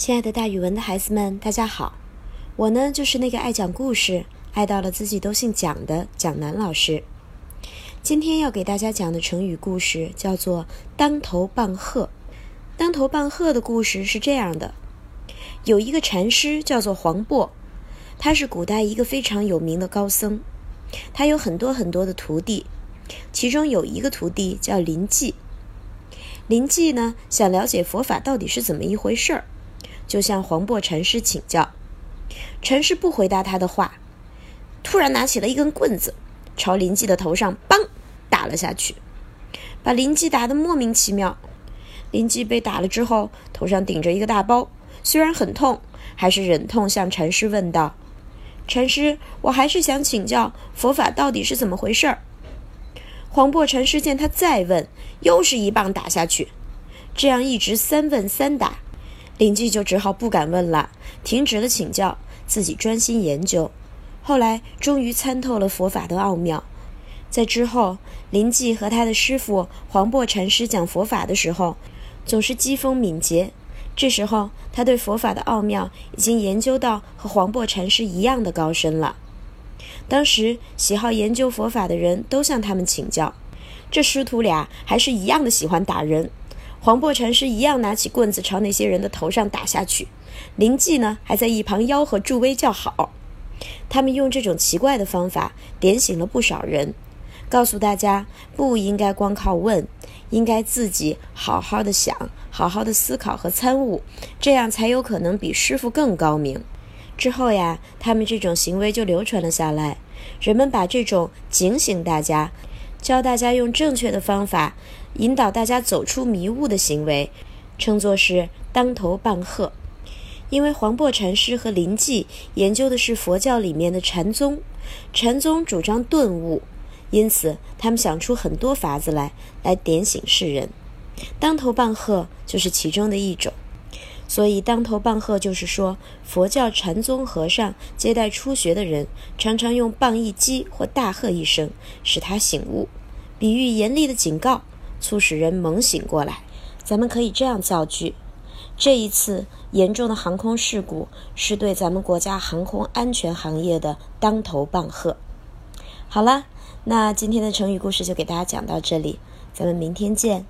亲爱的，大语文的孩子们，大家好！我呢，就是那个爱讲故事、爱到了自己都姓蒋的蒋楠老师。今天要给大家讲的成语故事叫做“当头棒喝”。当头棒喝的故事是这样的：有一个禅师叫做黄檗，他是古代一个非常有名的高僧，他有很多很多的徒弟，其中有一个徒弟叫林济。林济呢，想了解佛法到底是怎么一回事儿。就向黄檗禅师请教，禅师不回答他的话，突然拿起了一根棍子，朝林济的头上“梆”打了下去，把林济打得莫名其妙。林济被打了之后，头上顶着一个大包，虽然很痛，还是忍痛向禅师问道：“禅师，我还是想请教佛法到底是怎么回事儿。”黄檗禅师见他再问，又是一棒打下去，这样一直三问三答。临济就只好不敢问了，停止了请教，自己专心研究。后来终于参透了佛法的奥妙。在之后，林济和他的师傅黄檗禅师讲佛法的时候，总是机锋敏捷。这时候，他对佛法的奥妙已经研究到和黄檗禅师一样的高深了。当时喜好研究佛法的人都向他们请教，这师徒俩还是一样的喜欢打人。黄檗禅师一样拿起棍子朝那些人的头上打下去，临济呢还在一旁吆喝助威叫好。他们用这种奇怪的方法点醒了不少人，告诉大家不应该光靠问，应该自己好好的想，好好的思考和参悟，这样才有可能比师傅更高明。之后呀，他们这种行为就流传了下来，人们把这种警醒大家。教大家用正确的方法引导大家走出迷雾的行为，称作是当头棒喝。因为黄檗禅师和临济研究的是佛教里面的禅宗，禅宗主张顿悟，因此他们想出很多法子来，来点醒世人。当头棒喝就是其中的一种。所以，当头棒喝就是说，佛教禅宗和尚接待初学的人，常常用棒一击或大喝一声，使他醒悟，比喻严厉的警告，促使人猛醒过来。咱们可以这样造句：这一次严重的航空事故，是对咱们国家航空安全行业的当头棒喝。好了，那今天的成语故事就给大家讲到这里，咱们明天见。